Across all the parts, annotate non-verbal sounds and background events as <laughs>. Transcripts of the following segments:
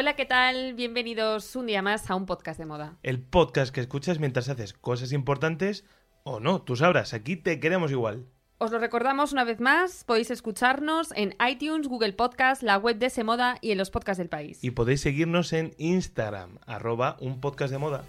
Hola, ¿qué tal? Bienvenidos un día más a un podcast de moda. El podcast que escuchas mientras haces cosas importantes o no, tú sabrás, aquí te queremos igual. Os lo recordamos una vez más, podéis escucharnos en iTunes, Google Podcast, la web de Semoda y en los podcasts del país. Y podéis seguirnos en Instagram, arroba un podcast de moda.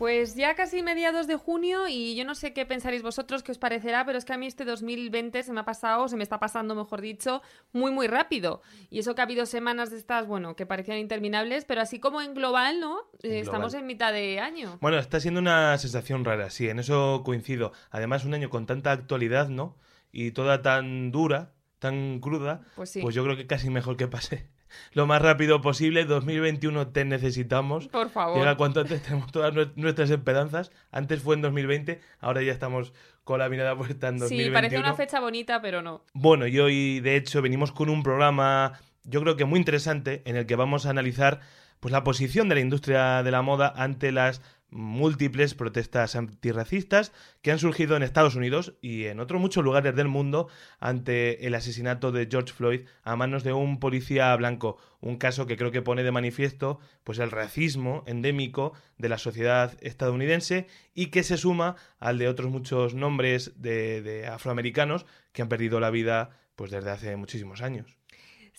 Pues ya casi mediados de junio y yo no sé qué pensaréis vosotros, qué os parecerá, pero es que a mí este 2020 se me ha pasado, se me está pasando, mejor dicho, muy muy rápido. Y eso que ha habido semanas de estas, bueno, que parecían interminables, pero así como en global, ¿no? Eh, estamos en mitad de año. Bueno, está siendo una sensación rara, sí, en eso coincido. Además, un año con tanta actualidad, ¿no? Y toda tan dura, tan cruda, Pues sí. pues yo creo que casi mejor que pase lo más rápido posible. 2021 te necesitamos. Por favor. Llega cuanto antes, tenemos todas nues- nuestras esperanzas. Antes fue en 2020, ahora ya estamos con la mirada puesta en 2021. Sí, parece una fecha bonita, pero no. Bueno, y hoy de hecho venimos con un programa yo creo que muy interesante en el que vamos a analizar pues la posición de la industria de la moda ante las múltiples protestas antirracistas que han surgido en Estados Unidos y en otros muchos lugares del mundo ante el asesinato de George Floyd a manos de un policía blanco, un caso que creo que pone de manifiesto pues el racismo endémico de la sociedad estadounidense y que se suma al de otros muchos nombres de, afroamericanos que han perdido la vida pues desde hace muchísimos años.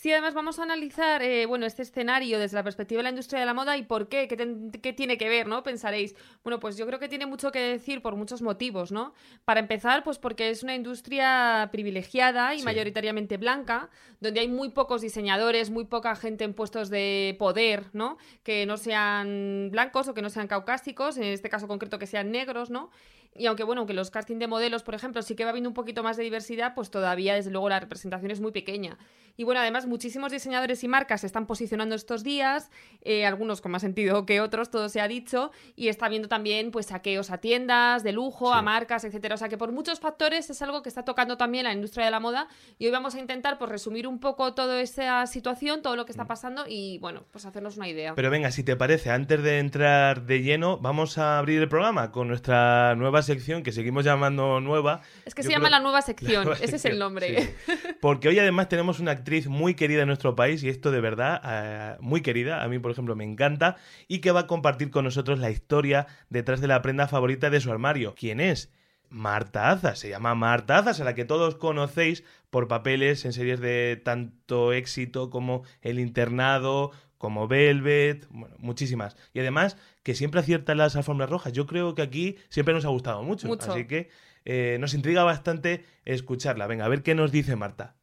Sí, además vamos a analizar, eh, bueno, este escenario desde la perspectiva de la industria de la moda y por qué, qué, ten- qué tiene que ver, ¿no? Pensaréis, bueno, pues yo creo que tiene mucho que decir por muchos motivos, ¿no? Para empezar, pues porque es una industria privilegiada y Sí. mayoritariamente blanca, donde hay muy pocos diseñadores, muy poca gente en puestos de poder, ¿no? Que no sean blancos o que no sean caucásicos, en este caso concreto que sean negros, ¿no? Y aunque, bueno, que los casting de modelos, por ejemplo, sí que va habiendo un poquito más de diversidad, pues todavía, desde luego, la representación es muy pequeña. Y bueno, además, muchísimos diseñadores y marcas se están posicionando estos días, eh, algunos con más sentido que otros, todo se ha dicho, y está habiendo también, pues, saqueos a tiendas, de lujo, Sí. a marcas, etcétera. O sea que por muchos factores es algo que está tocando también la industria de la moda. Y hoy vamos a intentar, pues, resumir un poco toda esa situación, todo lo que está pasando y, bueno, pues hacernos una idea. Mm. Pero venga, si te parece, antes de entrar de lleno, vamos a abrir el programa con nuestra nueva sección que seguimos llamando nueva. es que Yo se llama la nueva sección, <laughs> nueva ese es el nombre. sí. Porque hoy además tenemos una actriz muy querida en nuestro país y esto de verdad, eh, muy querida, a mí por ejemplo me encanta, y que va a compartir con nosotros la historia detrás de la prenda favorita de su armario. ¿Quién es? Marta Azas, se llama Marta Azas, a la que todos conocéis por papeles en series de tanto éxito como El Internado, como Velvet, bueno, muchísimas. Y además que siempre acierta en las alfombras rojas. Yo creo que aquí siempre nos ha gustado mucho. Mucho. Así que eh, nos intriga bastante escucharla. Venga, a ver qué nos dice Marta.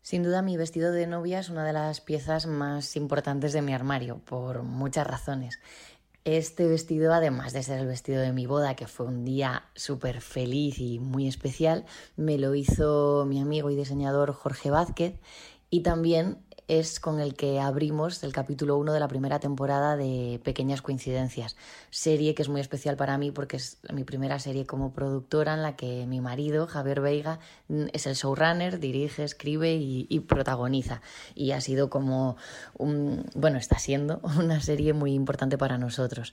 Sin duda mi vestido de novia es una de las piezas más importantes de mi armario, por muchas razones. Este vestido, además de ser el vestido de mi boda, que fue un día súper feliz y muy especial, me lo hizo mi amigo y diseñador Jorge Vázquez y también es con el que abrimos el capítulo 1 de la primera temporada de Pequeñas Coincidencias, serie que es muy especial para mí porque es mi primera serie como productora en la que mi marido, Javier Veiga, mm, es el showrunner, dirige, escribe y, protagoniza. Y ha sido como, bueno, está siendo <laughs> una serie muy importante para nosotros.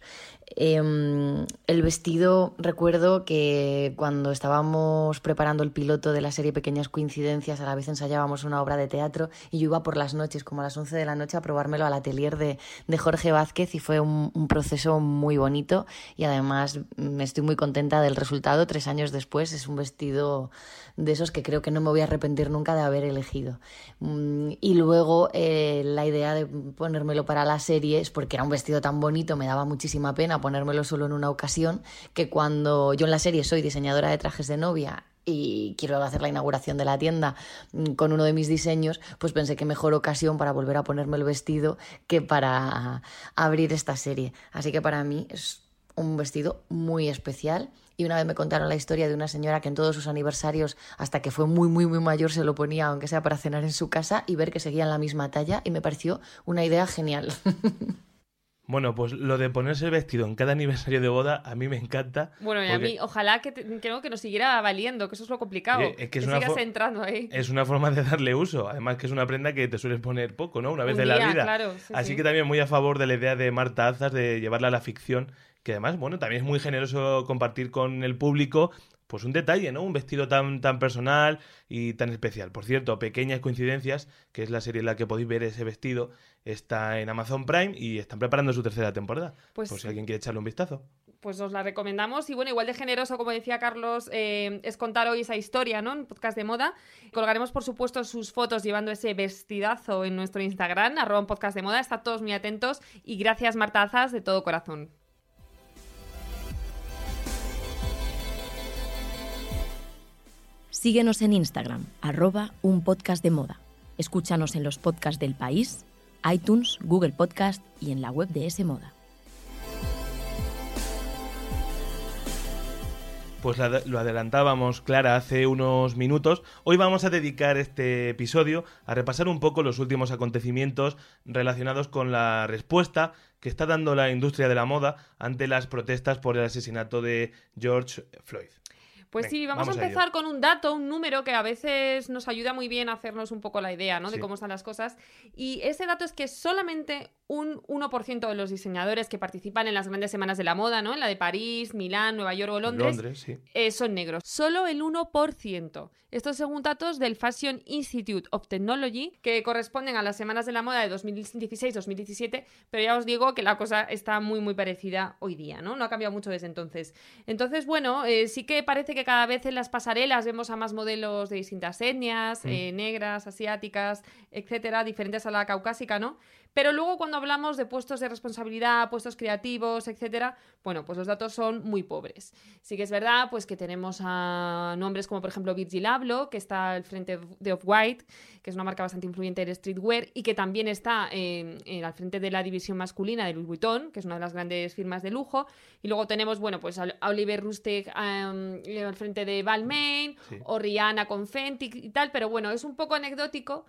Em, el vestido, recuerdo que cuando estábamos preparando el piloto de la serie Pequeñas Coincidencias, a la vez ensayábamos una obra de teatro y yo iba por las noches, como a las 11 de la noche, a probármelo al atelier de, de Jorge Vázquez y fue un, proceso muy bonito y además mm, estoy muy contenta del resultado. Tres años después es un vestido de esos que creo que no me voy a arrepentir nunca de haber elegido. Mm, Y luego eh, la idea de ponérmelo para la serie es porque era un vestido tan bonito, me daba muchísima pena ponérmelo solo en una ocasión, que cuando yo en la serie soy diseñadora de trajes de novia y quiero hacer la inauguración de la tienda mm, con uno de mis diseños, pues pensé que mejor ocasión para volver a ponerme el vestido que para abrir esta serie. Así que para mí es un vestido muy especial y una vez me contaron la historia de una señora que en todos sus aniversarios, hasta que fue muy, muy, muy mayor, se lo ponía, aunque sea para cenar en su casa, y ver que seguían la misma talla, y me pareció una idea genial. <laughs> Bueno, pues lo de ponerse el vestido en cada aniversario de boda a mí me encanta. Bueno, y a mí, ojalá que, que, nos siguiera valiendo, que eso es lo complicado. es que, sigas entrando ahí. Es una forma de darle uso. Además, que es una prenda que te sueles poner poco, ¿no? Una vez en la vida. Claro, Así que también muy a favor de la idea de Marta Azas de llevarla a la ficción que además, bueno, también es muy generoso compartir con el público pues un detalle, ¿no? Un vestido tan, tan personal y tan especial. Por cierto, Pequeñas Coincidencias, que es la serie en la que podéis ver ese vestido, está en Amazon Prime y están preparando su tercera temporada. Pues, por si alguien quiere echarle un vistazo. Pues os la recomendamos. Y bueno, igual de generoso, como decía Carlos, eh, es contar hoy esa historia, ¿no? En podcast de moda. Colgaremos, por supuesto, sus fotos llevando ese vestidazo en nuestro Instagram, arroba podcast de moda. Está todos muy atentos. Y gracias, Martazas, de todo corazón. Síguenos en Instagram, arroba un podcast de moda. Escúchanos en los podcasts del país, iTunes, Google Podcast y en la web de S Moda. Pues lo adelantábamos, Clara, hace unos minutos. Hoy vamos a dedicar este episodio a repasar un poco los últimos acontecimientos relacionados con la respuesta que está dando la industria de la moda ante las protestas por el asesinato de George Floyd. Pues sí, vamos, a empezar con un dato, un número que a veces nos ayuda muy bien a hacernos un poco la idea, ¿no? De cómo están las cosas. Y ese dato es que solamente un 1% de los diseñadores que participan en las grandes semanas de la moda, ¿no? En la de París, Milán, Nueva York o Londres, eh, son negros. Solo el 1%. Estos según datos del Fashion Institute of Technology, que corresponden a las semanas de la moda de 2016-2017, pero ya os digo que la cosa está muy, muy parecida hoy día, ¿no? No ha cambiado mucho desde entonces. Entonces, bueno, eh, sí que parece que cada vez en las pasarelas vemos a más modelos de distintas etnias, mm. eh, negras, asiáticas, etcétera, diferentes a la caucásica, ¿no? Pero luego cuando hablamos de puestos de responsabilidad, puestos creativos, etcétera, bueno, pues los datos son muy pobres. Sí que es verdad pues que tenemos a nombres como por ejemplo Virgil Abloh, que está al frente de Off-White, que es una marca bastante influyente en streetwear y que también está al frente de la división masculina de Louis Vuitton, que es una de las grandes firmas de lujo. Y luego tenemos, bueno, pues a Oliver Rustic al frente de Balmain o Rihanna con Fenty y tal, pero bueno, es un poco anecdótico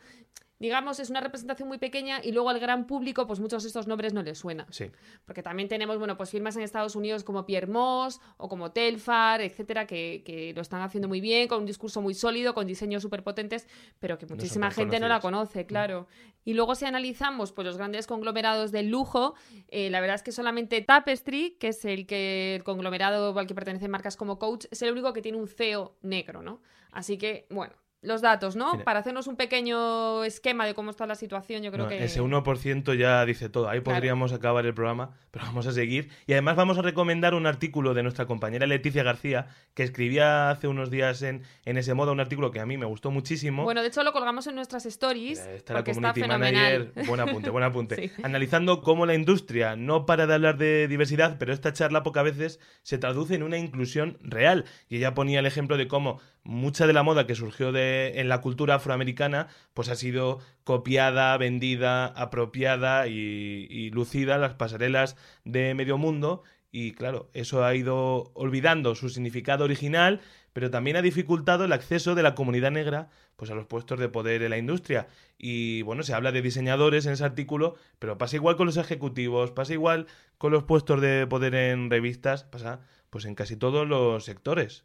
digamos, es una representación muy pequeña y luego al gran público, pues muchos de estos nombres no les suenan. Sí. Porque también tenemos, bueno, pues firmas en Estados Unidos como Pierre Moss o como Telfar, etcétera, que, lo están haciendo muy bien, con un discurso muy sólido, con diseños súper potentes, pero que muchísima gente no la conoce, mm. claro. Y luego si analizamos pues los grandes conglomerados del lujo, eh, la verdad es que solamente Tapestry, que es el que el conglomerado al que pertenecen marcas como Coach, es el único que tiene un CEO negro, ¿no? Así que, bueno, los datos, ¿no? Para hacernos un pequeño esquema de cómo está la situación, yo creo que... Ese 1% ya dice todo. Ahí podríamos acabar el programa, pero vamos a seguir. Y además vamos a recomendar un artículo de nuestra compañera Leticia García, que escribía hace unos días en, en ese modo un artículo que a mí me gustó muchísimo. Bueno, de hecho lo colgamos en nuestras stories. está la community manager. <laughs> Buen apunte, buen apunte. <laughs> Analizando cómo la industria no para de hablar de diversidad, pero esta charla pocas veces se traduce en una inclusión real. Y ella ponía el ejemplo de cómo mucha de la moda que surgió de, en la cultura afroamericana pues ha sido copiada, vendida, apropiada y, lucida en las pasarelas de medio mundo y claro, eso ha ido olvidando su significado original, pero también ha dificultado el acceso de la comunidad negra pues a los puestos de poder en la industria. Y bueno, se habla de diseñadores en ese artículo, pero pasa igual con los ejecutivos, pasa igual con los puestos de poder en revistas, pasa pues en casi todos los sectores.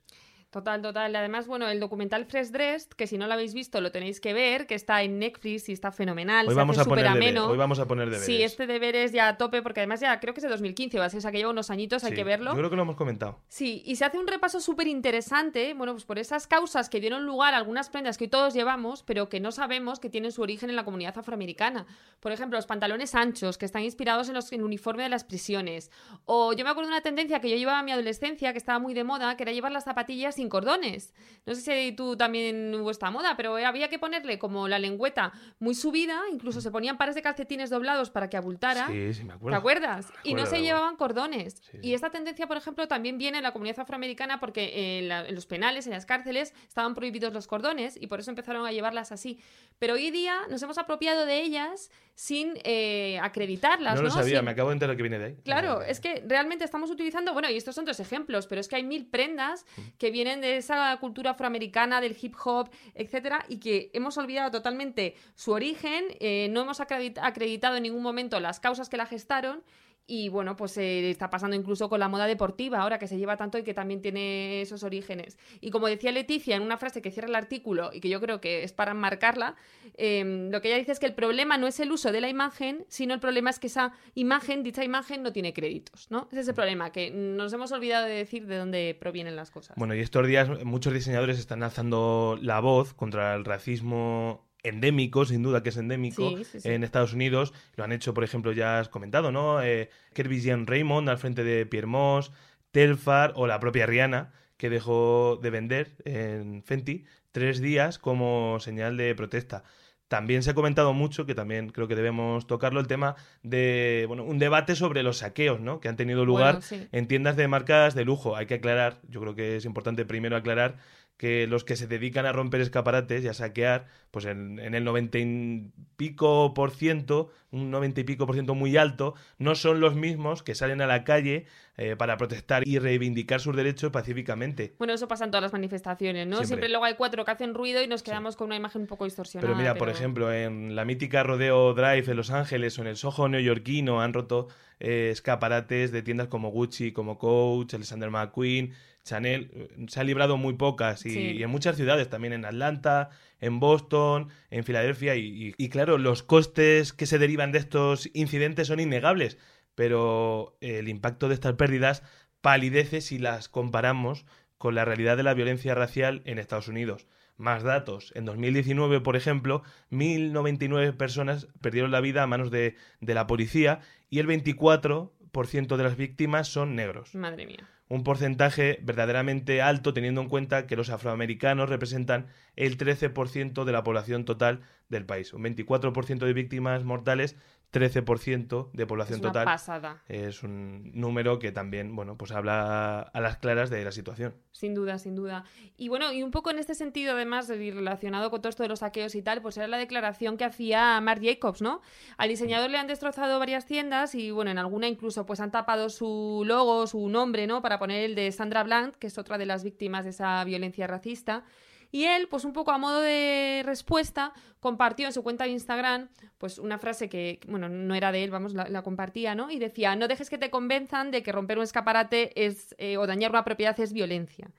Total, total. Además, bueno, el documental Fresh Dressed, que si no lo habéis visto lo tenéis que ver, que está en Netflix y está fenomenal. Hoy, vamos, a poner ameno. Hoy vamos a poner deberes. Sí, este deber es ya a tope, porque además ya creo que es de 2015, o sea que lleva unos añitos, hay que verlo. Yo creo que lo hemos comentado. Sí, y se hace un repaso súper interesante, bueno, pues por esas causas que dieron lugar a algunas prendas que todos llevamos, pero que no sabemos que tienen su origen en la comunidad afroamericana. Por ejemplo, los pantalones anchos, que están inspirados en, los, en el uniforme de las prisiones. O yo me acuerdo de una tendencia que yo llevaba en mi adolescencia, que estaba muy de moda, que era llevar las zapatillas sin cordones. No sé si tú también hubo esta moda, pero había que ponerle como la lengüeta muy subida, incluso se ponían pares de calcetines doblados para que abultara. Sí, sí, me acuerdo. ¿Te acuerdas? Me y no se llevaban cordones. Sí, Y esta tendencia, por ejemplo, también viene en la comunidad afroamericana porque en, la- en los penales, en las cárceles, estaban prohibidos los cordones y por eso empezaron a llevarlas así. Pero hoy día nos hemos apropiado de ellas sin eh, acreditarlas. No No, lo sabía, Sin- me acabo de enterar que viene de ahí. Claro, es que realmente estamos utilizando, bueno, y estos son dos ejemplos, pero es que hay mil prendas que vienen de esa cultura afroamericana, del hip hop, etcétera, y que hemos olvidado totalmente su origen, eh, no hemos acredit- acreditado en ningún momento las causas que la gestaron. Y bueno, pues eh, está pasando incluso con la moda deportiva ahora que se lleva tanto y que también tiene esos orígenes. Y como decía Leticia en una frase que cierra el artículo y que yo creo que es para marcarla, eh, lo que ella dice es que el problema no es el uso de la imagen, sino el problema es que esa imagen, dicha imagen, no tiene créditos, ¿no? Ese es el problema, que nos hemos olvidado de decir de dónde provienen las cosas. Bueno, y estos días muchos diseñadores están alzando la voz contra el racismo endémico, sin duda que es endémico, Sí, sí, sí. en Estados Unidos. Lo han hecho, por ejemplo, ya has comentado, ¿no? Eh, Kirby Jean Raymond al frente de Pierre Moss, Telfar o la propia Rihanna, que dejó de vender en Fenty tres días como señal de protesta. También se ha comentado mucho, que también creo que debemos tocarlo, el tema de, bueno, un debate sobre los saqueos, ¿no? Que han tenido lugar Bueno, sí. en tiendas de marcas de lujo. Hay que aclarar, yo creo que es importante primero aclarar que los que se dedican a romper escaparates y a saquear, pues en, en el 90 y pico por ciento, un 90 y pico por ciento muy alto, no son los mismos que salen a la calle eh, para protestar y reivindicar sus derechos pacíficamente. Bueno, eso pasa en todas las manifestaciones, ¿no? Siempre. Siempre, luego hay cuatro que hacen ruido y nos quedamos con una imagen un poco distorsionada. Pero mira, por ejemplo, en la mítica Rodeo Drive en Los Ángeles o en el Soho neoyorquino han roto eh, escaparates de tiendas como Gucci, como Coach, Alexander McQueen, Chanel. Se han librado muy pocas y, Sí. y en muchas ciudades, también en Atlanta, en Boston, en Filadelfia. Y, y- y claro, los costes que se derivan de estos incidentes son innegables, pero el impacto de estas pérdidas palidece si las comparamos con la realidad de la violencia racial en Estados Unidos. Más datos. En 2019, por ejemplo, 1.099 personas perdieron la vida a manos de, de la policía y el 24% de las víctimas son negros. Madre mía. Un porcentaje verdaderamente alto teniendo en cuenta que los afroamericanos representan el 13% de la población total del país. Un 24% de víctimas mortales, 13% de población Es una total. pasada. Es un número que también, bueno, pues habla a las claras de la situación. Sin duda, sin duda. Y bueno, y un poco en este sentido, además, y relacionado con todo esto de los saqueos y tal, pues era la declaración que hacía Marc Jacobs, ¿no? Al diseñador le han destrozado varias tiendas y, bueno, en alguna incluso pues han tapado su logo, su nombre, ¿no? Para poner el de Sandra Bland, que es otra de las víctimas de esa violencia racista. Y él, pues un poco a modo de respuesta, compartió en su cuenta de Instagram, pues una frase que, bueno, no era de él, vamos, la, la compartía, ¿no? Y decía, no dejes que te convenzan de que romper un escaparate es, eh, o dañar una propiedad es violencia.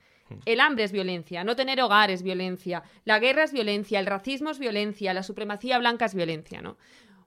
El hambre es violencia, no tener hogar es violencia, la guerra es violencia, el racismo es violencia, la supremacía blanca es violencia, ¿no?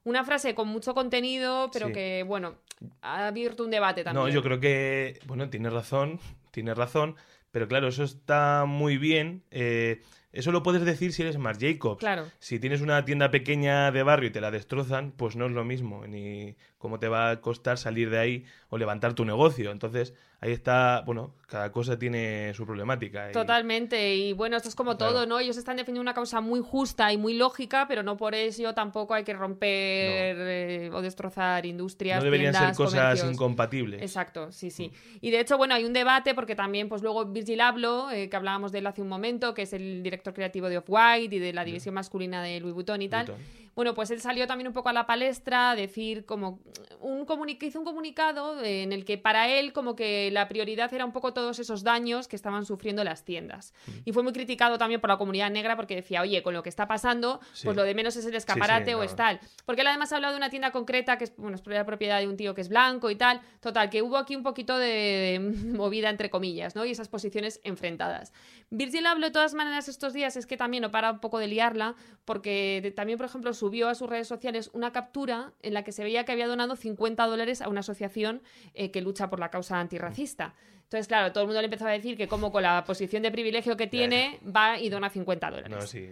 Una frase con mucho contenido, pero Sí. que, bueno, ha abierto un debate también. No, yo creo que, bueno, tiene razón, tiene razón, pero claro, eso está muy bien. eh, eso lo puedes decir si eres Marc Jacobs. Claro. Si tienes una tienda pequeña de barrio y te la destrozan, pues no es lo mismo, ni cómo te va a costar salir de ahí o levantar tu negocio. Entonces, ahí está, bueno, cada cosa tiene su problemática. y- Totalmente, y bueno, esto es como Claro. todo, ¿no? Ellos están defendiendo una causa muy justa y muy lógica, pero no por ello tampoco hay que romper eh, o destrozar industrias. No deberían ser cosas comercios. incompatibles. Exacto, sí, sí. Y de hecho, bueno, hay un debate porque también, pues luego Virgil Abloh, eh, que hablábamos de él hace un momento, que es el director creativo de Off-White y de la división masculina de Louis Vuitton y tal. Vuitton. Bueno, pues él salió también un poco a la palestra a decir como un comuni- que hizo un comunicado eh, en el que para él como que la prioridad era un poco todos esos daños que estaban sufriendo las tiendas. Mm. Y fue muy criticado también por la comunidad negra porque decía, oye, con lo que está pasando, Sí. pues lo de menos es el escaparate sí, o es tal. Porque él además ha hablado de una tienda concreta que es, bueno, es propiedad de un tío que es blanco y tal. Total, que hubo aquí un poquito de, de <laughs> movida entre comillas, ¿no? Y esas posiciones enfrentadas. Virgil habló de todas maneras estos días, es que también no para un poco de liarla, porque de- también, por ejemplo, subió a sus redes sociales una captura en la que se veía que había donado 50 dólares a una asociación eh, que lucha por la causa antirracista. Entonces, claro, todo el mundo le empezó a decir que como con la posición de privilegio que tiene, va y dona 50 dólares. No, sí.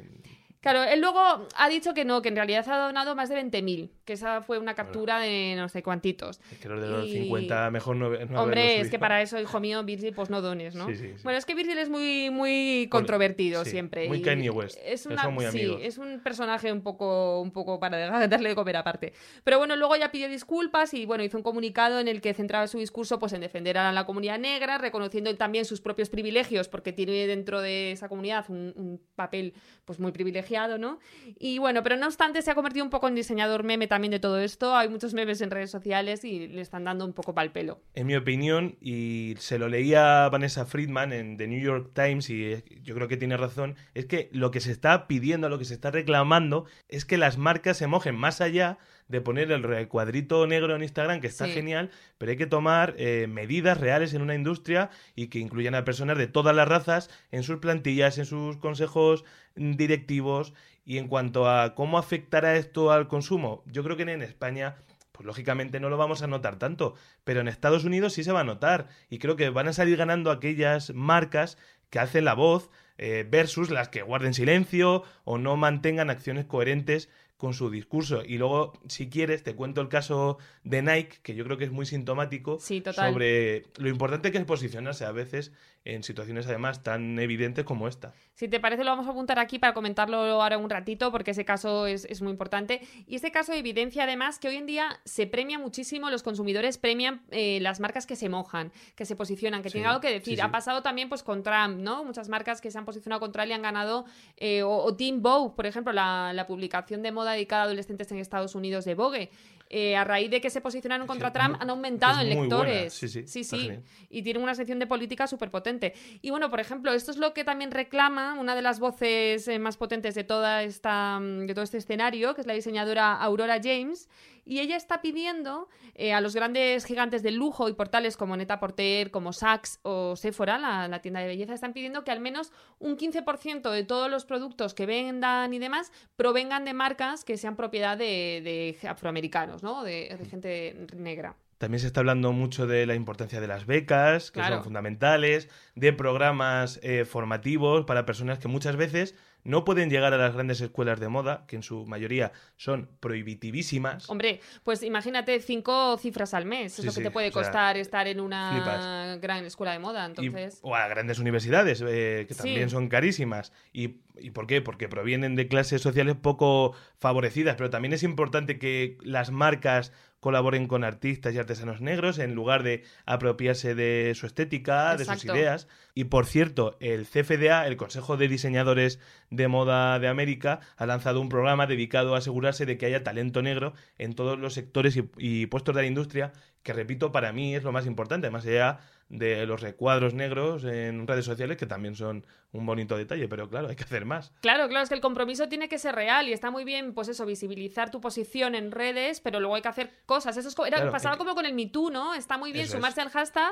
Claro, él luego ha dicho que no, que en realidad ha donado más de 20.000, que esa fue una captura de no sé cuantitos. Es que los de los Y- 50 mejor no, no Hombre, es que para eso, hijo mío, Virgil, pues no dones, ¿no? Sí, sí, sí. Bueno, es que Virgil es muy, muy controvertido sí, siempre. muy Kanye West, Es una, son muy sí, amigos. es un personaje un poco, un poco para <laughs> darle de comer aparte. Pero bueno, luego ya pidió disculpas y bueno, hizo un comunicado en el que centraba su discurso pues en defender a la comunidad negra, reconociendo también sus propios privilegios, porque tiene dentro de esa comunidad un, un papel pues muy privilegiado, ¿no? Y bueno, pero no obstante se ha convertido un poco en diseñador meme también de todo esto. Hay muchos memes en redes sociales y le están dando un poco pal pelo. En mi opinión, y se lo leía Vanessa Friedman en The New York Times, y yo creo que tiene razón, es que lo que se está pidiendo, lo que se está reclamando, es que las marcas se mojen más allá de poner el cuadrito negro en Instagram, que está Sí. genial, pero hay que tomar eh, medidas reales en una industria y que incluyan a personas de todas las razas en sus plantillas, en sus consejos directivos. Y en cuanto a cómo afectará esto al consumo, yo creo que en España pues lógicamente no lo vamos a notar tanto, pero en Estados Unidos sí se va a notar y creo que van a salir ganando aquellas marcas que hacen la voz eh, versus las que guarden silencio o no mantengan acciones coherentes con su discurso. Y luego, si quieres, te cuento el caso de Nike, que yo creo que es muy sintomático Sí, sobre lo importante que es posicionarse a veces en situaciones además tan evidentes como esta. Si te parece, lo vamos a apuntar aquí para comentarlo ahora un ratito, porque ese caso es, es muy importante. Y este caso evidencia además que hoy en día se premia muchísimo, los consumidores premian eh, las marcas que se mojan, que se posicionan, que Sí, tienen algo que decir. sí. Ha pasado también pues con Trump, ¿no? Muchas marcas que se han posicionado contra él y han ganado. eh, o, o Teen Vogue, por ejemplo, la, la publicación de moda dedicada a adolescentes en Estados Unidos de Vogue. Eh, a raíz de que se posicionaron contra Trump, han aumentado en buena. lectores. Sí, sí, sí. sí. Y tienen una sección de política súper potente. Y bueno, por ejemplo, esto es lo que también reclama una de las voces eh, más potentes de, toda esta, mm, de todo este escenario, que es la diseñadora Aurora James. Y ella está pidiendo eh, a los grandes gigantes del lujo y portales como Neta Porter, como Saks o Sephora, la, la tienda de belleza, están pidiendo que al menos un 15% de todos los productos que vendan y demás provengan de marcas que sean propiedad de, de afroamericanos, ¿no? De, de gente negra. También se está hablando mucho de la importancia de las becas, que Claro. son fundamentales, de programas eh, formativos para personas que muchas veces no pueden llegar a las grandes escuelas de moda, que en su mayoría son prohibitivísimas. Hombre, pues imagínate cinco cifras al mes. Sí, es lo que sí, te puede o sea, costar estar en una flipas. gran escuela de moda. Y- Entonces, o a grandes universidades, eh, que Sí. también son carísimas. ¿Y, ¿Y por qué? Porque provienen de clases sociales poco favorecidas, pero también es importante que las marcas colaboren con artistas y artesanos negros en lugar de apropiarse de su estética, de sus ideas. Y por cierto, el CFDA, el Consejo de Diseñadores de Moda de América, ha lanzado un programa dedicado a asegurarse de que haya talento negro en todos los sectores y, y puestos de la industria, que repito, para mí es lo más importante, más allá de los recuadros negros en redes sociales, que también son un bonito detalle, pero claro, hay que hacer más. claro, claro, es que el compromiso tiene que ser real y está muy bien, pues eso, visibilizar tu posición en redes, pero luego hay que hacer cosas. Eso es co- era, Claro, pasaba como con el Me Too, ¿no? Está muy bien Eso es. sumarse al hashtag,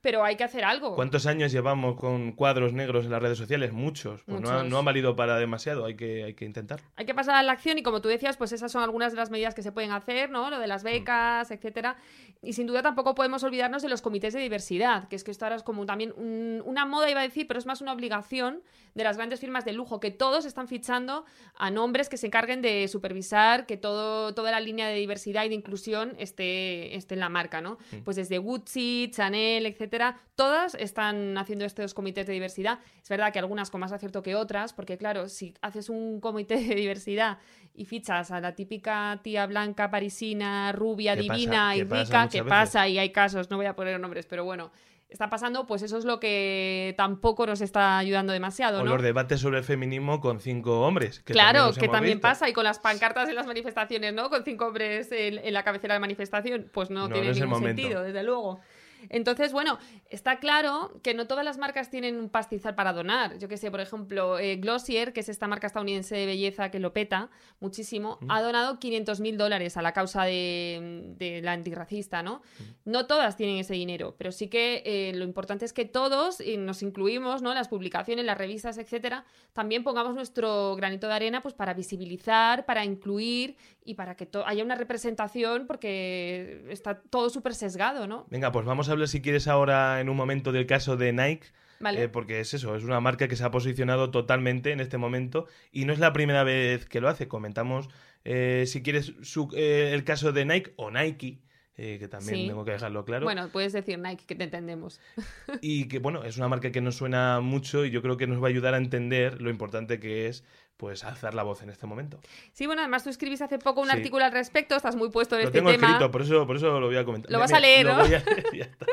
pero hay que hacer algo. ¿Cuántos años llevamos con cuadros negros en las redes sociales? Muchos. Pues No, ha, no han valido para demasiado, hay que, hay que intentar. Hay que pasar a la acción y como tú decías, pues esas son algunas de las medidas que se pueden hacer, ¿no? Lo de Mm. las becas, etcétera. Y sin duda tampoco podemos olvidarnos de los comités de diversidad, que es que esto ahora es como también un- una moda, iba a decir, pero es más una obligación de las grandes firmas de lujo, que todos están fichando a nombres que se encarguen de supervisar que todo, toda la línea de diversidad y de inclusión esté, esté en la marca, ¿no? Mm. Pues desde Gucci, Chanel, etcétera, todas están haciendo estos comités de diversidad. Es verdad que algunas con más acierto que otras, porque claro, si haces un comité de diversidad y fichas a la típica tía blanca parisina, rubia, ¿Qué pasa? divina y ¿Qué pasa rica, muchas que veces? pasa y hay casos, no voy a poner nombres, pero bueno, está pasando, pues eso es lo que tampoco nos está ayudando demasiado, O ¿no? los debates sobre el feminismo con cinco hombres. Que claro, también que también visto. pasa y con las pancartas en las manifestaciones, ¿no? Con cinco hombres en, en la cabecera de manifestación, pues no, No, tiene no ningún sentido, desde luego. Entonces, bueno, está claro que no todas las marcas tienen un pastizal para donar. Yo que sé, por ejemplo, eh, Glossier, que es esta marca estadounidense de belleza que lo peta muchísimo, ha donado 500 mil dólares a la causa de, de la antirracista, ¿no? No todas tienen ese dinero, pero sí que eh, lo importante es que todos, y nos incluimos, ¿no? Las publicaciones, las revistas, etcétera, también pongamos nuestro granito de arena pues para visibilizar, para incluir y para que haya una representación porque está todo súper sesgado, ¿no? Venga, pues vamos a hablar si quieres ahora en un momento del caso de Nike, Vale. eh, porque es eso, es una marca que se ha posicionado totalmente en este momento y no es la primera vez que lo hace. Comentamos, eh, si quieres, su- eh, el caso de Nike o Nike, eh, que también Sí. tengo que dejarlo claro. Bueno, puedes decir Nike, que te entendemos. <laughs> Y que, bueno, es una marca que nos suena mucho y yo creo que nos va a ayudar a entender lo importante que es, pues, alzar la voz en este momento. Sí, bueno, además tú escribiste hace poco un Sí. artículo al respecto, estás muy puesto en Lo este tengo tema. escrito, por eso, por eso lo voy a comentar. Lo vas a leer, lo ¿no? voy a leer <laughs> y ya está.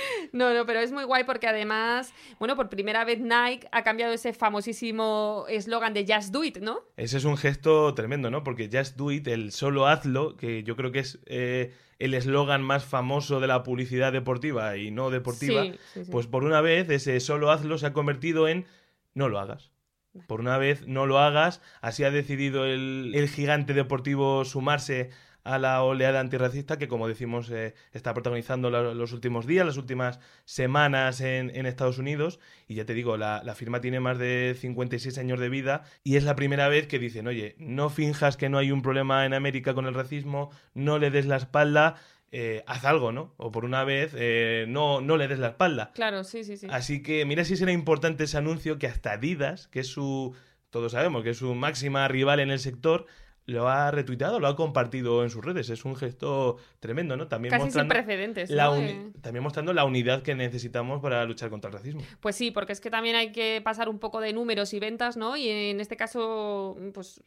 <laughs> No, no, pero es muy guay porque además, bueno, por primera vez Nike ha cambiado ese famosísimo eslogan de Just Do It, ¿no? Ese es un gesto tremendo, ¿no? Porque Just Do It, el solo hazlo, que yo creo que es eh, el eslogan más famoso de la publicidad deportiva y no deportiva, Sí, sí, sí. pues por una vez ese solo hazlo se ha convertido en no lo hagas. Por una vez no lo hagas, así ha decidido el, el gigante deportivo sumarse a la oleada antirracista que, como decimos, eh, está protagonizando la- los últimos días, las últimas semanas en, en Estados Unidos. Y ya te digo, la, la firma tiene más de 56 años de vida y es la primera vez que dicen, oye, no finjas que no hay un problema en América con el racismo, no le des la espalda, eh, haz algo, ¿no? O por una vez, eh, no, no le des la espalda. Claro, sí, sí, sí. Así que mira si será importante ese anuncio que hasta Adidas, que es su, todos sabemos que es su máxima rival en el sector, lo ha retuiteado, lo ha compartido en sus redes. Es un gesto tremendo, ¿no? También Casi sin mostrando precedentes. la ¿no? uni- Eh, también mostrando la unidad que necesitamos para luchar contra el racismo. Pues sí, porque es que también hay que pasar un poco de números y ventas, ¿no? Y en este caso, pues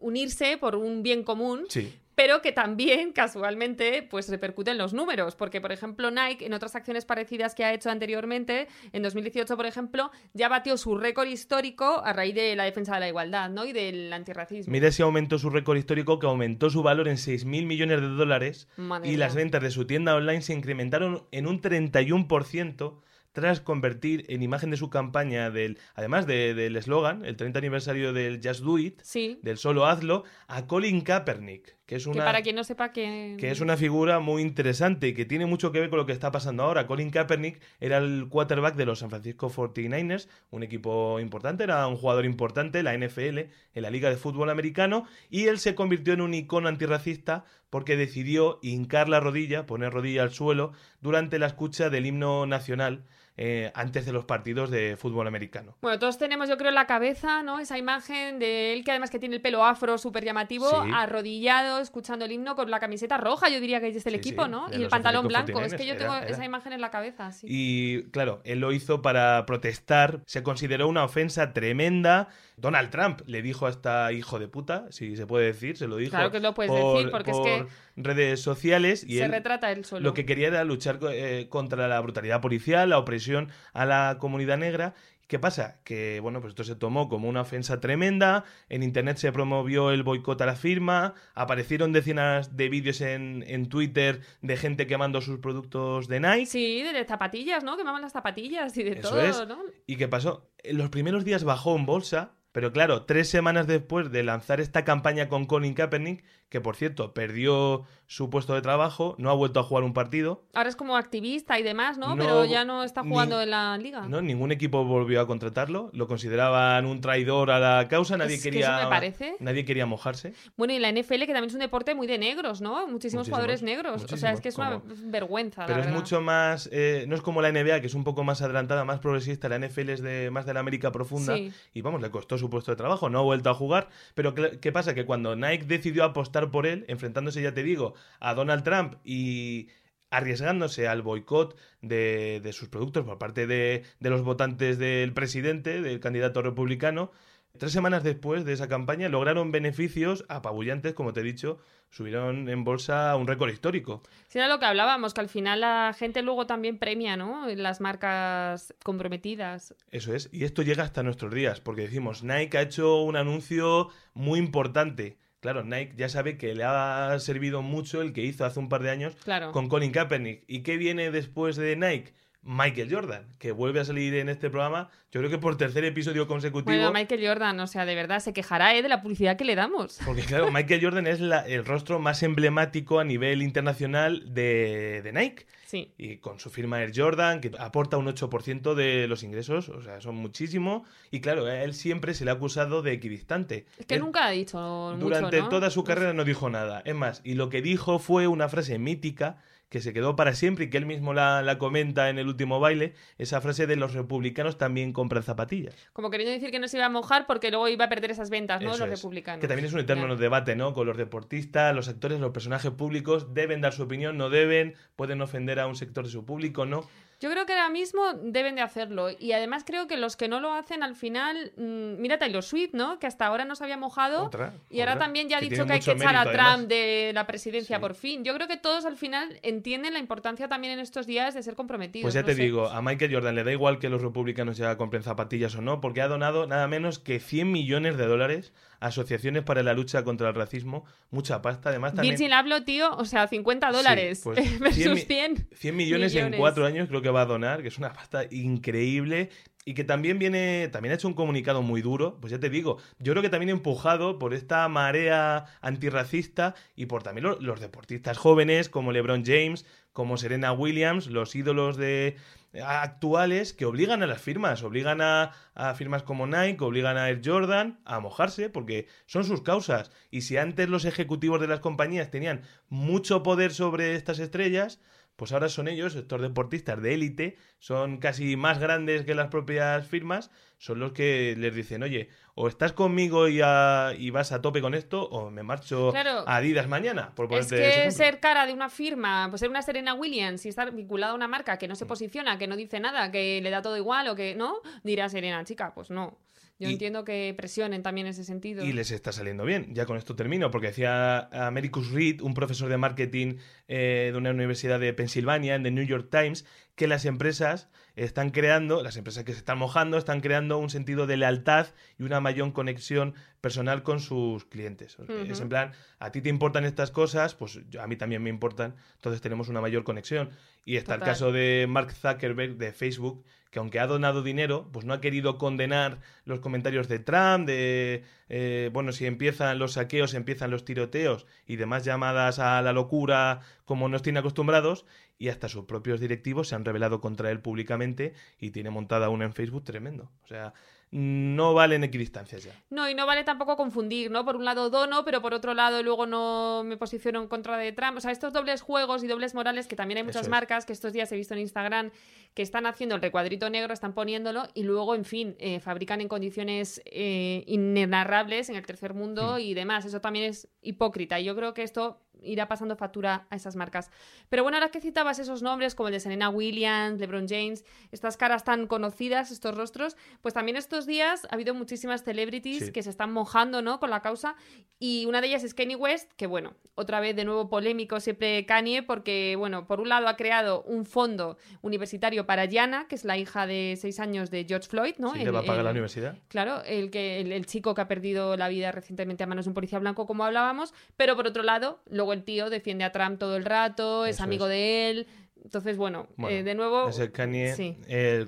unirse por un bien común. Sí. Pero que también <laughs> casualmente pues repercute en los números, porque por ejemplo Nike en otras acciones parecidas que ha hecho anteriormente, en 2018 por ejemplo, ya batió su récord histórico a raíz de la defensa de la igualdad, ¿no? y del antirracismo. Mira si aumentó su récord histórico, que aumentó su valor en 6.000 millones de dólares Madre y las ventas de su tienda online se incrementaron en un 31% tras convertir en imagen de su campaña del, además de- del eslogan, el 30 aniversario del Just Do It, Sí, del solo hazlo, a Colin Kaepernick, que es que una para quien no sepa que... que es una figura muy interesante y que tiene mucho que ver con lo que está pasando ahora. Colin Kaepernick era el quarterback de los San Francisco 49ers, un equipo importante, era un jugador importante, la NFL, en la Liga de Fútbol Americano, y él se convirtió en un icono antirracista porque decidió hincar la rodilla, poner rodilla al suelo, durante la escucha del himno nacional eh, antes de los partidos de fútbol americano. Bueno, todos tenemos, yo creo, en la cabeza, ¿no? Esa imagen de él que además que tiene el pelo afro súper llamativo, Sí. arrodillado, escuchando el himno con la camiseta roja, yo diría que es del Sí, equipo, sí, ¿no? Y el pantalón blanco. Es que yo 49ers, tengo era- era. esa imagen en la cabeza, sí. Y claro, él lo hizo para protestar. Se consideró una ofensa tremenda. Donald Trump le dijo hasta hijo de puta, si se puede decir, se lo dijo. Claro que lo puedes por- decir, porque es que redes sociales y Se él retrata él solo. lo que quería era luchar eh, contra la brutalidad policial, la opresión a la comunidad negra. ¿Qué pasa? Que bueno, pues esto se tomó como una ofensa tremenda. En internet se promovió el boicot a la firma. Aparecieron decenas de vídeos en, en Twitter de gente quemando sus productos de Nike. Sí, de, de zapatillas, ¿no? Quemaban las zapatillas y de Eso todo, es. ¿no? ¿Y qué pasó? En los primeros días bajó en bolsa, pero claro, tres semanas después de lanzar esta campaña con Colin Kaepernick, que por cierto perdió su puesto de trabajo, no ha vuelto a jugar un partido, Ahora es como activista y demás, ¿no? No, Pero ya no está ni- jugando en la liga. ¿no? Ningún equipo volvió a contratarlo, lo consideraban un traidor a la causa, nadie Es que quería eso me parece. nadie quería mojarse. Bueno, y la NFL, que también es un deporte muy de negros, ¿no? Muchísimos, Muchísimos, jugadores negros. o sea, es que es una vergüenza, Pero la es verdad. mucho más, eh, no es como la NBA, que es un poco más adelantada, más progresista, la NFL es de más de la América profunda Sí. y vamos, le costó su puesto de trabajo, no ha vuelto a jugar, pero ¿qué pasa? Que cuando Nike decidió apostar por él, enfrentándose, ya te digo, a Donald Trump y arriesgándose al boicot de, de sus productos por parte de, de los votantes del presidente, del candidato republicano, Tres semanas después de esa campaña lograron beneficios apabullantes, como te he dicho, subieron en bolsa un récord histórico. Sí, era lo que hablábamos, que al final la gente luego también premia, ¿no? Las marcas comprometidas. Eso es, y esto llega hasta nuestros días, porque decimos, Nike ha hecho un anuncio muy importante. Claro, Nike ya sabe que le ha servido mucho el que hizo hace un par de años Claro. con Colin Kaepernick. ¿Y qué viene después de Nike? Michael Jordan, que vuelve a salir en este programa, yo creo que por tercer episodio consecutivo. Bueno, Michael Jordan, o sea, de verdad, se quejará ¿eh? de la publicidad que le damos. Porque claro, <laughs> Michael Jordan es la- el rostro más emblemático a nivel internacional de, de Nike. Sí. Y con su firma Air Jordan, que aporta un 8% de los ingresos, o sea, son muchísimo. Y claro, a él siempre se le ha acusado de equidistante. Es que Él nunca ha dicho mucho, Durante ¿no? toda su carrera no dijo nada. Es más, y lo que dijo fue una frase mítica que se quedó para siempre y que él mismo la, la comenta en el último baile, esa frase de los republicanos también compran zapatillas. Como queriendo decir que no se iba a mojar porque luego iba a perder esas ventas, ¿no? Eso los es. republicanos. Que también es un eterno debate, ¿no? Con los deportistas, los actores, los personajes públicos, deben dar su opinión, no deben, pueden ofender a un sector de su público, ¿no? Yo creo que ahora mismo deben de hacerlo. Y además creo que los que no lo hacen al final. mm, mira Taylor Swift, ¿no? Que hasta ahora no se había mojado. Otra, y ahora también ya ha dicho que hay que echar a Trump además. de la presidencia Sí. por fin. Yo creo que todos al final entienden la importancia también en estos días de ser comprometidos. Pues ya no te sé. digo, a Michael Jordan le da igual que los republicanos ya compren zapatillas o no, porque ha donado nada menos que 100 millones de dólares a asociaciones para la lucha contra el racismo. Mucha pasta, además también... Virgin hablo, tío, o sea, 50 dólares pues, 100 <laughs> versus mi- 100. 100 millones, en millones. cuatro años creo que va a donar, que es una pasta increíble y que también viene, también ha hecho un comunicado muy duro, pues ya te digo, yo creo que también empujado por esta marea antirracista y por también lo- los deportistas jóvenes como LeBron James, como Serena Williams, los ídolos de actuales que obligan a las firmas, obligan a, a firmas como Nike, obligan a Air Jordan a mojarse porque son sus causas. Y si antes los ejecutivos de las compañías tenían mucho poder sobre estas estrellas, pues ahora son ellos, estos deportistas de élite, son casi más grandes que las propias firmas, son los que les dicen, oye, o estás conmigo y, a- y vas a tope con esto, o me marcho Claro. a Adidas mañana, por Es que ser cara de una firma, pues ser una Serena Williams y estar vinculada a una marca que no Mm. se posiciona, que no dice nada, que le da todo igual o que no, dirá Serena, chica, pues no. Yo Y- entiendo que presionen también en ese sentido. Y les está saliendo bien. Ya con esto termino, porque decía Americus Reed, un profesor de marketing eh, de una universidad de Pensilvania, en The New York Times, que las empresas están creando, las empresas que se están mojando, están creando un sentido de lealtad y una mayor conexión personal con sus clientes. Es en plan, a ti te importan estas cosas, pues yo- a mí también me importan, entonces tenemos una mayor conexión. Y está el caso de Mark Zuckerberg de Facebook, que aunque ha donado dinero, pues no ha querido condenar los comentarios de Trump, de, eh, bueno, si empiezan los saqueos, empiezan los tiroteos y demás llamadas a la locura como nos tiene acostumbrados, y hasta sus propios directivos se han rebelado contra él públicamente y tiene montada una en Facebook tremendo. O sea, no valen equidistancias ya. No, y no vale tampoco confundir, ¿no? Por un lado dono, pero por otro lado luego no me posiciono en contra de Trump. O sea, estos dobles juegos y dobles morales que también hay muchas es. marcas que estos días he visto en Instagram que están haciendo el recuadrito negro, están poniéndolo y luego, en fin, eh, fabrican en condiciones eh, inenarrables en el tercer mundo Mm. y demás. Eso también es hipócrita y yo creo que esto irá pasando factura a esas marcas. Pero bueno, ahora que citabas esos nombres como el de Serena Williams, LeBron James, estas caras tan conocidas, estos rostros, pues también estos días ha habido muchísimas celebrities Sí. que se están mojando, ¿no? Con la causa y una de ellas es Kanye West, que bueno, otra vez de nuevo polémico siempre Kanye porque bueno, por un lado ha creado un fondo universitario para Gianna, que es la hija de seis años de George Floyd, ¿no? Sí, El- le va a pagar el- la universidad. Claro, el, que, el, el chico que ha perdido la vida recientemente a manos de un policía blanco, como hablábamos, pero por otro lado, luego el tío defiende a Trump todo el rato, es Eso amigo es. de él. Entonces, bueno, Bueno, eh, de nuevo. Es el Kanye sí.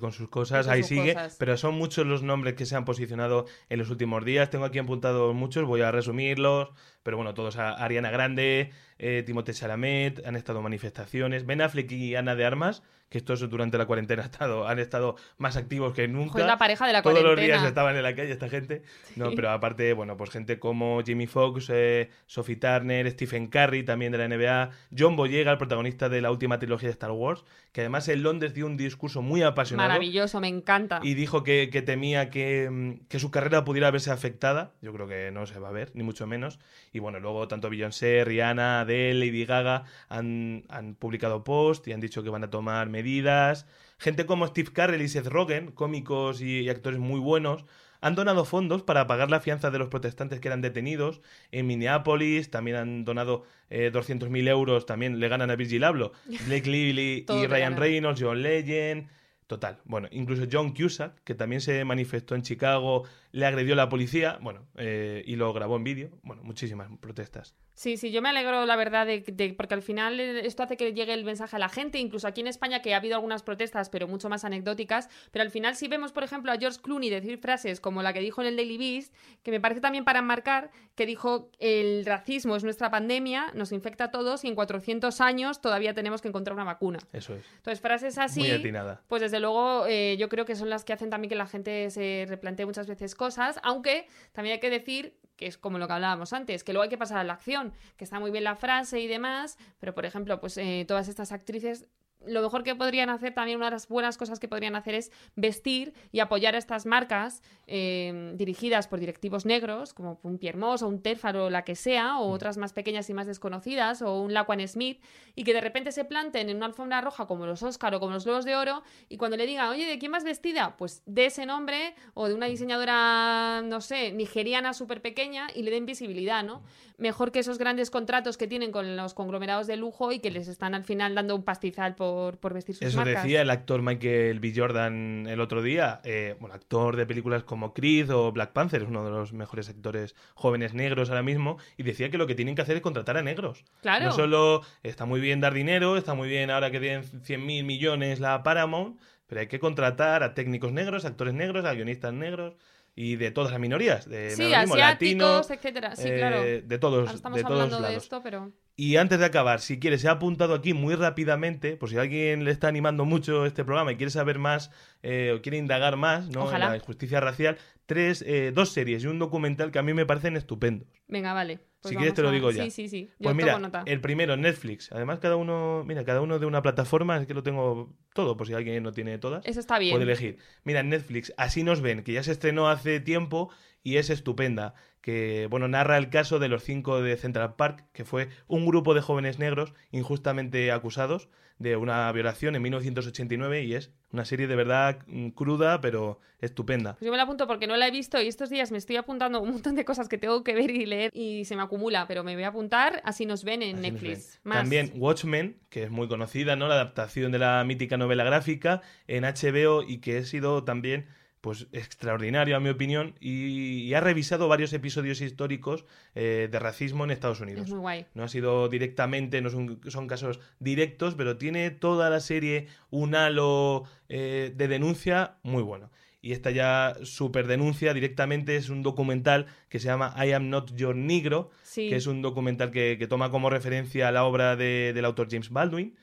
con sus cosas, ahí sus sigue. cosas. Pero son muchos los nombres que se han posicionado en los últimos días. Tengo aquí apuntados muchos, voy a resumirlos. Pero bueno, todos a Ariana Grande, eh, Timothée Chalamet, han estado manifestaciones. Ben Affleck y Ana de Armas, que estos durante la cuarentena han estado, han estado más activos que nunca. Joder, la pareja de la Todos los cuarentena. días estaban en la calle esta gente. No, pero aparte, bueno, pues gente como Jimmy Fox, eh, Sophie Turner, Stephen Curry, también de la NBA, John Boyega, el protagonista de la última trilogía de Star Wars, que además en Londres dio un discurso muy apasionado Maravilloso, me encanta. y dijo que, que temía que, mm, que su carrera pudiera verse afectada. Yo creo que no se va a ver, ni mucho menos. Y bueno, luego tanto Beyoncé, Rihanna, Adele, Lady Gaga han, han publicado post y han dicho que van a tomar medidas. Gente como Steve Carell y Seth Rogen, cómicos y, y actores muy buenos, han donado fondos para pagar la fianza de los protestantes que eran detenidos en Minneapolis. También han donado eh, 200.000 euros. También le ganan a Virgil Abloh, <laughs> Blake Lively y Ryan. Reynolds, John Legend. Total. Bueno, incluso John Cusack, que también se manifestó en Chicago, le agredió la policía, bueno, eh, y lo grabó en vídeo. Bueno, muchísimas protestas. Sí, sí, yo me alegro, la verdad, de, de- porque al final esto hace que llegue el mensaje a la gente, incluso aquí en España, que ha habido algunas protestas, pero mucho más anecdóticas. Pero al final, si vemos, por ejemplo, a George Clooney decir frases como la que dijo en el Daily Beast, que me parece también para enmarcar, que dijo: el racismo es nuestra pandemia, nos infecta a todos y en 400 años todavía tenemos que encontrar una vacuna. Eso es. Entonces, frases así. Muy atinada. Pues desde luego, eh, yo creo que son las que hacen también que la gente se replantee muchas veces cosas, aunque también hay que decir que es como lo que hablábamos antes, que luego hay que pasar a la acción, que está muy bien la frase y demás, pero por ejemplo, pues eh, todas estas actrices lo mejor que podrían hacer, también una de las buenas cosas que podrían hacer es vestir y apoyar a estas marcas eh, dirigidas por directivos negros, como un Pierre Moss o un Tefaro, la que sea, o mm. otras más pequeñas y más desconocidas, o un Laquan Smith, y que de repente se planten en una alfombra roja como los Oscar o como los Globos de Oro, y cuando le digan, oye, ¿de quién más vestida? Pues de ese nombre, o de una diseñadora, no sé, nigeriana súper pequeña, y le den visibilidad, ¿no? Mejor que esos grandes contratos que tienen con los conglomerados de lujo y que les están al final dando un pastizal por por, vestir sus Eso decía el actor Michael B. Jordan el otro día, eh, bueno, actor de películas como Creed o Black Panther, es uno de los mejores actores jóvenes negros ahora mismo, y decía que lo que tienen que hacer es contratar a negros. Claro. No solo está muy bien dar dinero, está muy bien ahora que tienen 100 mil millones la Paramount, pero hay que contratar a técnicos negros, actores negros, a guionistas negros y de todas las minorías, de sí, asiáticos, etcétera. Sí, claro. Eh, de todos, estamos de todos hablando lados. de esto, pero y antes de acabar, si quieres, se ha apuntado aquí muy rápidamente, por si alguien le está animando mucho este programa y quiere saber más eh, o quiere indagar más ¿no? en la justicia racial, tres, eh, dos series y un documental que a mí me parecen estupendos. Venga, vale. Pues si quieres te lo digo ya. Sí, sí, sí. pues mira, el primero, Netflix. Además, cada uno, mira, cada uno de una plataforma, es que lo tengo todo, por si alguien no tiene todas. Eso está bien. Puede elegir. Mira, Netflix, Así nos ven, que ya se estrenó hace tiempo y es estupenda que bueno, narra el caso de los cinco de Central Park, que fue un grupo de jóvenes negros injustamente acusados de una violación en 1989 y es una serie de verdad mm, cruda pero estupenda. Pues yo me la apunto porque no la he visto y estos días me estoy apuntando un montón de cosas que tengo que ver y leer y se me acumula, pero me voy a apuntar, así nos ven en Netflix. También Watchmen, que es muy conocida, ¿no? La adaptación de la mítica novela gráfica en HBO y que ha sido también pues extraordinario a mi opinión y, ha revisado varios episodios históricos eh, de racismo en Estados Unidos. Es muy guay. No ha sido directamente, no son, casos directos, pero tiene toda la serie un halo eh, de denuncia muy bueno. Y esta ya super denuncia directamente es un documental que se llama I Am Not Your Negro, que es un documental que, toma como referencia la obra del autor James Baldwin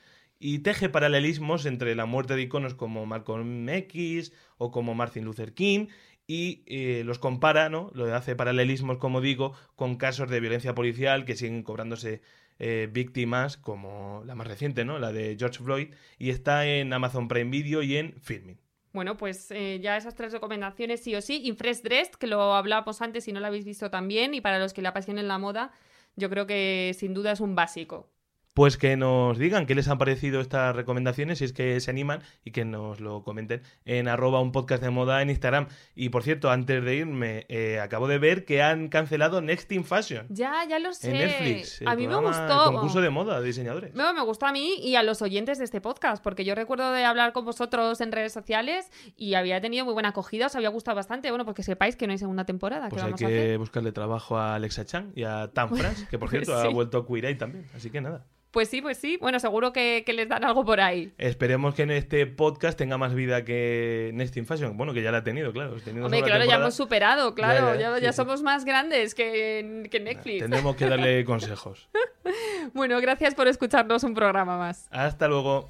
y teje paralelismos entre la muerte de iconos como Malcolm X o como Martin Luther King y eh, los compara, ¿no? Lo hace paralelismos, como digo, con casos de violencia policial que siguen cobrándose eh, víctimas, como la más reciente, ¿no? La de George Floyd, y está en Amazon Prime Video y en Filming. Bueno, pues eh, ya esas tres recomendaciones sí o sí. Infresh Dressed, que lo hablábamos antes y no lo habéis visto también, y para los que le apasionen la moda, yo creo que sin duda es un básico pues que nos digan qué les han parecido estas recomendaciones, si es que se animan y que nos lo comenten en arroba un podcast de moda en Instagram. Y por cierto, antes de irme, eh, acabo de ver que han cancelado Next in Fashion. Ya, ya lo sé. En Netflix. A mí me gustó. El concurso de moda de diseñadores. No, me gustó a mí y a los oyentes de este podcast, porque yo recuerdo de hablar con vosotros en redes sociales y había tenido muy buena acogida, os había gustado bastante. Bueno, porque sepáis que no hay segunda temporada. Pues hay que buscarle trabajo a Alexa Chang y a Tan France, que por <laughs> cierto ha vuelto a Queer también. Así que nada. Pues sí, pues sí. Bueno, seguro que, les dan algo por ahí. Esperemos que en este podcast tenga más vida que Next in Fashion. Bueno, que ya la ha tenido, claro. Hombre, claro, ya hemos superado, claro. Ya, somos más grandes que, que Netflix. tendremos que darle <laughs> consejos. bueno, gracias por escucharnos un programa más. Hasta luego.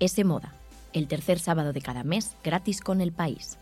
Ese Moda, el tercer sábado de cada mes, gratis con el país.